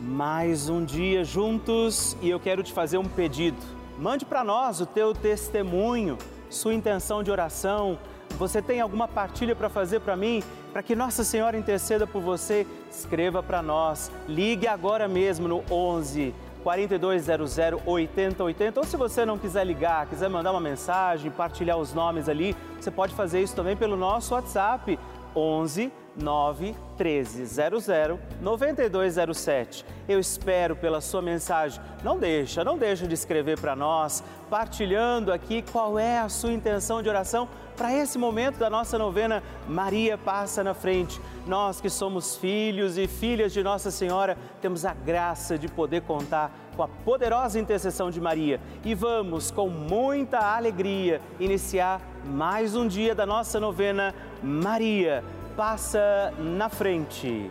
Mais um dia juntos e eu quero te fazer um pedido. Mande para nós o teu testemunho, sua intenção de oração. Você tem alguma partilha para fazer para mim? Para que Nossa Senhora interceda por você, escreva para nós. Ligue agora mesmo no 11 4200 8080. Ou se você não quiser ligar, quiser mandar uma mensagem, partilhar os nomes ali, você pode fazer isso também pelo nosso WhatsApp 11 9 1300 9207. Eu espero pela sua mensagem. Não deixa, não deixa de escrever para nós, partilhando aqui qual é a sua intenção de oração para esse momento da nossa novena Maria passa na frente. Nós que somos filhos e filhas de Nossa Senhora, temos a graça de poder contar com a poderosa intercessão de Maria. E vamos, com muita alegria, iniciar mais um dia da nossa novena Maria passa na frente.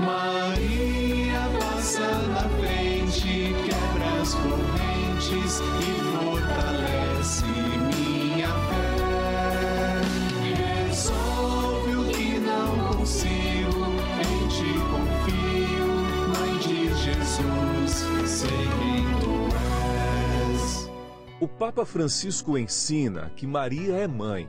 Maria passa na frente, quebra as correntes e fortalece minha fé. Resolve o que não consigo, em ti confio, Mãe de Jesus, sei quem tu és. O Papa Francisco ensina que Maria é mãe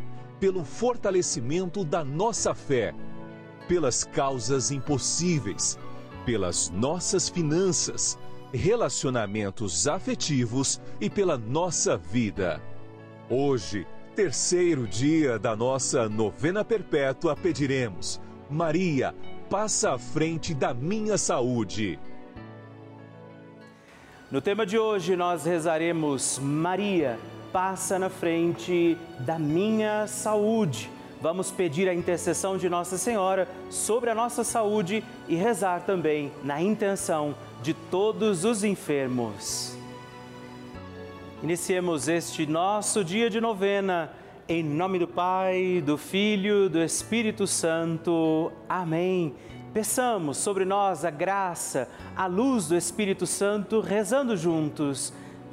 pelo fortalecimento da nossa fé pelas causas impossíveis, pelas nossas finanças, relacionamentos afetivos e pela nossa vida. Hoje, terceiro dia da nossa novena perpétua, pediremos: Maria, passa à frente da minha saúde. No tema de hoje, nós rezaremos: Maria, passa na frente da minha saúde. Vamos pedir a intercessão de Nossa Senhora sobre a nossa saúde e rezar também na intenção de todos os enfermos. Iniciemos este nosso dia de novena. Em nome do Pai, do Filho, do Espírito Santo. Amém. Peçamos sobre nós a graça, a luz do Espírito Santo, rezando juntos.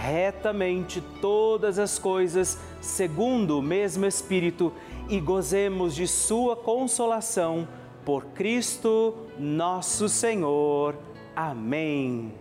retamente todas as coisas segundo o mesmo Espírito e gozemos de Sua consolação por Cristo nosso Senhor. Amém.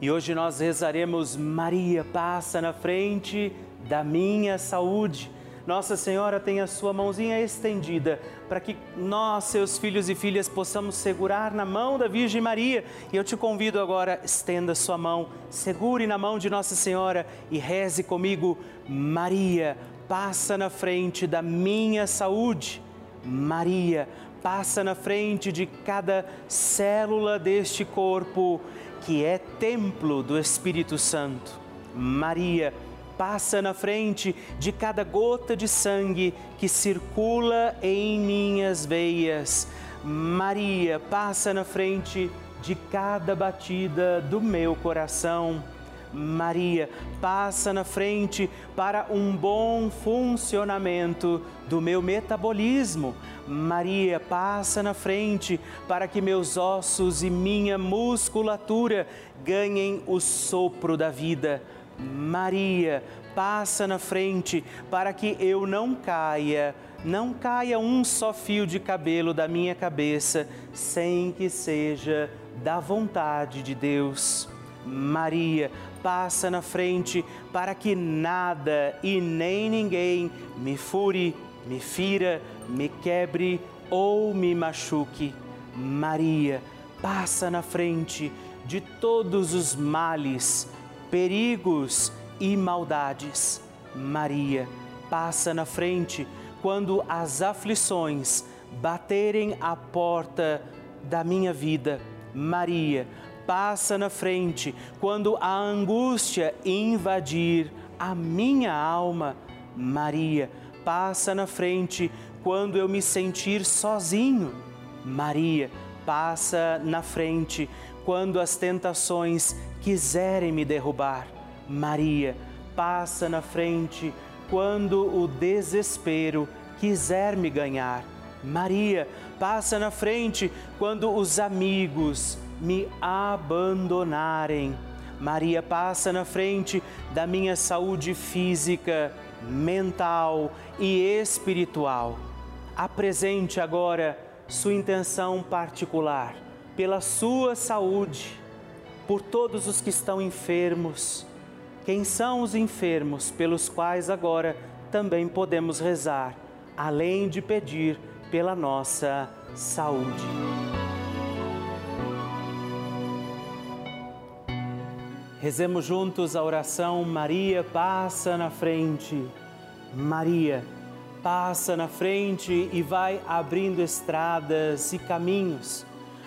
E hoje nós rezaremos Maria passa na frente da minha saúde nossa Senhora tem a sua mãozinha estendida para que nós, seus filhos e filhas, possamos segurar na mão da Virgem Maria. E eu te convido agora, estenda sua mão, segure na mão de Nossa Senhora e reze comigo: Maria, passa na frente da minha saúde. Maria, passa na frente de cada célula deste corpo que é templo do Espírito Santo. Maria, passa na frente de cada gota de sangue que circula em minhas veias. Maria passa na frente de cada batida do meu coração. Maria passa na frente para um bom funcionamento do meu metabolismo. Maria passa na frente para que meus ossos e minha musculatura ganhem o sopro da vida. Maria passa na frente para que eu não caia, não caia um só fio de cabelo da minha cabeça sem que seja da vontade de Deus. Maria passa na frente para que nada e nem ninguém me fure, me fira, me quebre ou me machuque. Maria passa na frente de todos os males, perigos e maldades. Maria passa na frente quando as aflições baterem à porta da minha vida. Maria passa na frente quando a angústia invadir a minha alma. Maria passa na frente quando eu me sentir sozinho. Maria passa na frente quando as tentações quiserem me derrubar. Maria passa na frente quando o desespero quiser me ganhar. Maria passa na frente quando os amigos me abandonarem. Maria passa na frente da minha saúde física, mental e espiritual. Apresente agora sua intenção particular pela sua saúde, por todos os que estão enfermos. Quem são os enfermos pelos quais agora também podemos rezar, além de pedir pela nossa saúde. Rezemos juntos a oração Maria passa na frente. Maria passa na frente e vai abrindo estradas e caminhos,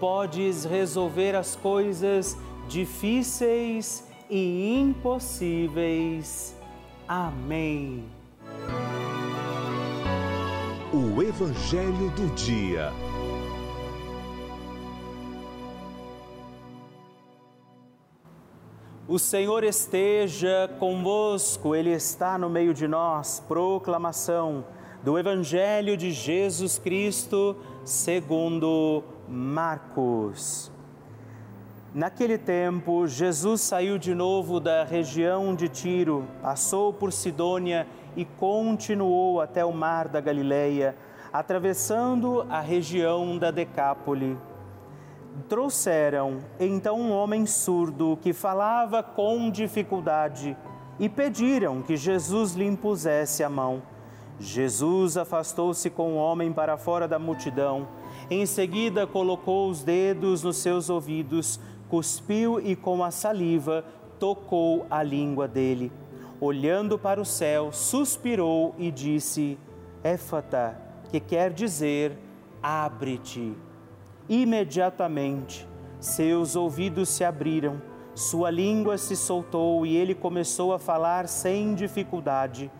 podes resolver as coisas difíceis e impossíveis. Amém. O Evangelho do Dia. O Senhor esteja convosco, Ele está no meio de nós. Proclamação do Evangelho de Jesus Cristo, segundo Marcos. Naquele tempo, Jesus saiu de novo da região de Tiro, passou por Sidônia e continuou até o mar da Galileia, atravessando a região da Decápole. Trouxeram então um homem surdo que falava com dificuldade e pediram que Jesus lhe impusesse a mão. Jesus afastou-se com o homem para fora da multidão. Em seguida, colocou os dedos nos seus ouvidos, cuspiu e com a saliva tocou a língua dele olhando para o céu, suspirou e disse: Éfata, que quer dizer abre-te. Imediatamente, seus ouvidos se abriram, sua língua se soltou e ele começou a falar sem dificuldade.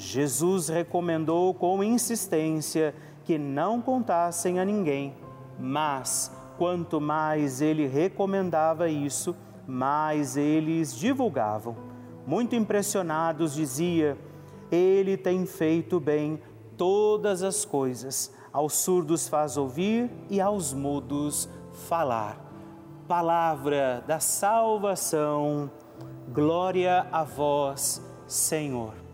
Jesus recomendou com insistência que não contassem a ninguém, mas quanto mais ele recomendava isso, mais eles divulgavam. Muito impressionados, dizia: Ele tem feito bem todas as coisas. Aos surdos faz ouvir e aos mudos falar. Palavra da salvação, glória a vós, Senhor.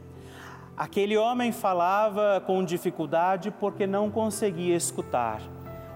Aquele homem falava com dificuldade porque não conseguia escutar.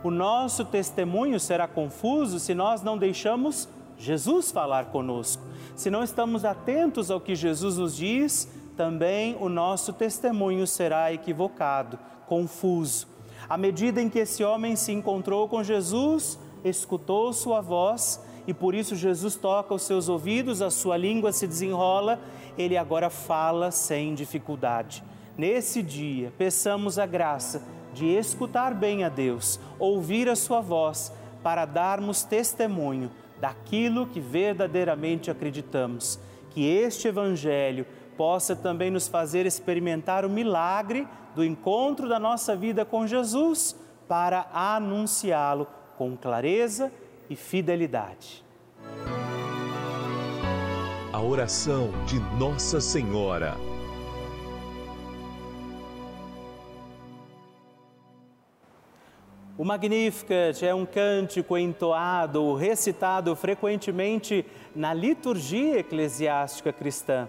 O nosso testemunho será confuso se nós não deixamos Jesus falar conosco. Se não estamos atentos ao que Jesus nos diz, também o nosso testemunho será equivocado, confuso. À medida em que esse homem se encontrou com Jesus, escutou sua voz e por isso Jesus toca os seus ouvidos, a sua língua se desenrola, ele agora fala sem dificuldade. Nesse dia, peçamos a graça de escutar bem a Deus, ouvir a sua voz, para darmos testemunho daquilo que verdadeiramente acreditamos. Que este Evangelho possa também nos fazer experimentar o milagre do encontro da nossa vida com Jesus para anunciá-lo com clareza e fidelidade. A oração de Nossa Senhora. O Magnificat é um cântico entoado, recitado frequentemente na liturgia eclesiástica cristã.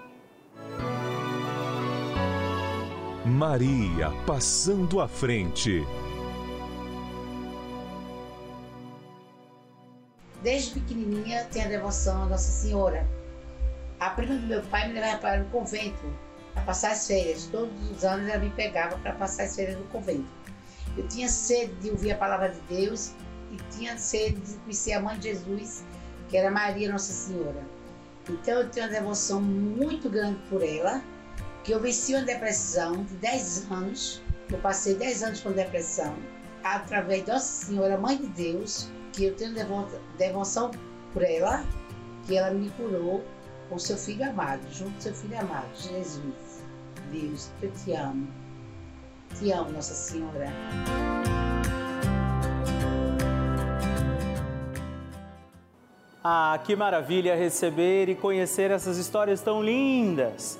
Maria passando à frente. Desde pequenininha tenho a devoção à Nossa Senhora. A prima do meu pai me levava para o convento para passar as férias. Todos os anos ela me pegava para passar as férias no convento. Eu tinha sede de ouvir a palavra de Deus e tinha sede de conhecer a mãe de Jesus, que era Maria Nossa Senhora. Então eu tenho uma devoção muito grande por ela, que eu venci uma depressão de 10 anos. Eu passei 10 anos com depressão, através de Nossa Senhora, Mãe de Deus, que eu tenho devoção por ela, que ela me curou com seu Filho amado, junto com seu Filho amado, Jesus. Deus, eu te amo. Te amo, Nossa Senhora. Ah, que maravilha receber e conhecer essas histórias tão lindas!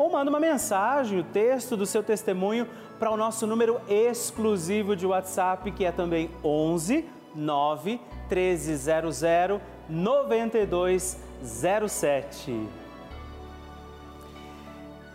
ou manda uma mensagem, o texto do seu testemunho para o nosso número exclusivo de WhatsApp, que é também 11 9 1300 9207.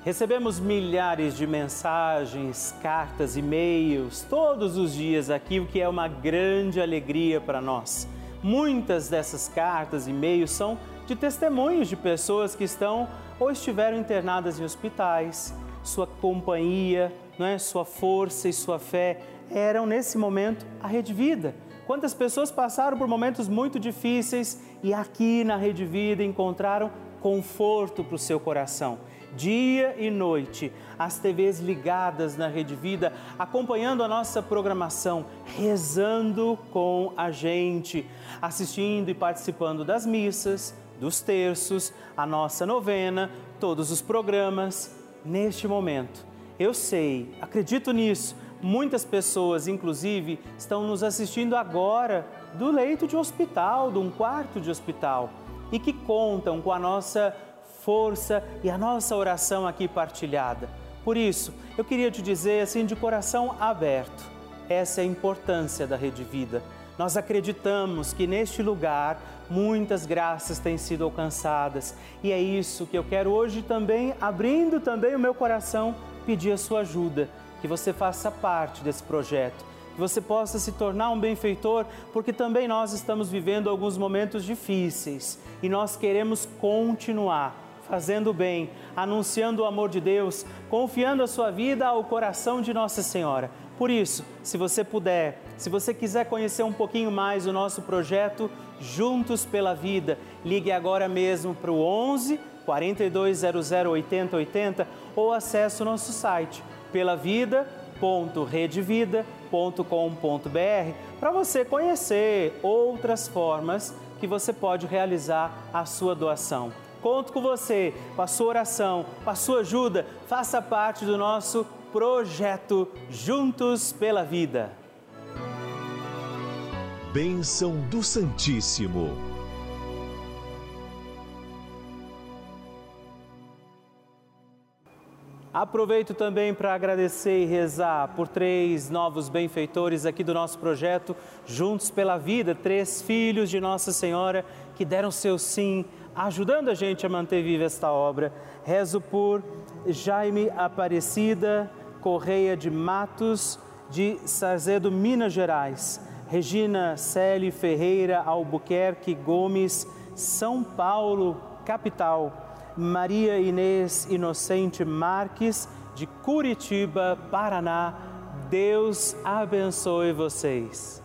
Recebemos milhares de mensagens, cartas, e-mails todos os dias aqui, o que é uma grande alegria para nós. Muitas dessas cartas e e-mails são de testemunhos de pessoas que estão ou estiveram internadas em hospitais. Sua companhia, não é? sua força e sua fé eram nesse momento a Rede Vida. Quantas pessoas passaram por momentos muito difíceis e aqui na Rede Vida encontraram conforto para o seu coração dia e noite, as TVs ligadas na Rede Vida, acompanhando a nossa programação, rezando com a gente, assistindo e participando das missas, dos terços, a nossa novena, todos os programas. Neste momento, eu sei, acredito nisso, muitas pessoas, inclusive, estão nos assistindo agora do leito de hospital, de um quarto de hospital, e que contam com a nossa força e a nossa oração aqui partilhada. Por isso, eu queria te dizer assim de coração aberto: essa é a importância da Rede Vida. Nós acreditamos que neste lugar muitas graças têm sido alcançadas e é isso que eu quero hoje também, abrindo também o meu coração, pedir a sua ajuda, que você faça parte desse projeto, que você possa se tornar um benfeitor, porque também nós estamos vivendo alguns momentos difíceis e nós queremos continuar fazendo bem, anunciando o amor de Deus, confiando a sua vida ao coração de Nossa Senhora. Por isso, se você puder, se você quiser conhecer um pouquinho mais o nosso projeto Juntos pela Vida, ligue agora mesmo para o 11 4200 8080 ou acesse o nosso site pelavida.redevida.com.br para você conhecer outras formas que você pode realizar a sua doação. Conto com você, com a sua oração, com a sua ajuda. Faça parte do nosso projeto Juntos pela Vida. Bênção do Santíssimo. Aproveito também para agradecer e rezar por três novos benfeitores aqui do nosso projeto Juntos pela Vida, três filhos de Nossa Senhora que deram seu sim ajudando a gente a manter viva esta obra. Rezo por Jaime Aparecida Correia de Matos, de Sarzedo, Minas Gerais. Regina Celi Ferreira Albuquerque Gomes, São Paulo, capital. Maria Inês Inocente Marques, de Curitiba, Paraná. Deus abençoe vocês.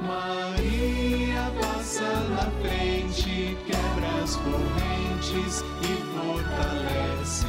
Maria passa na frente, quebra as correntes e fortalece.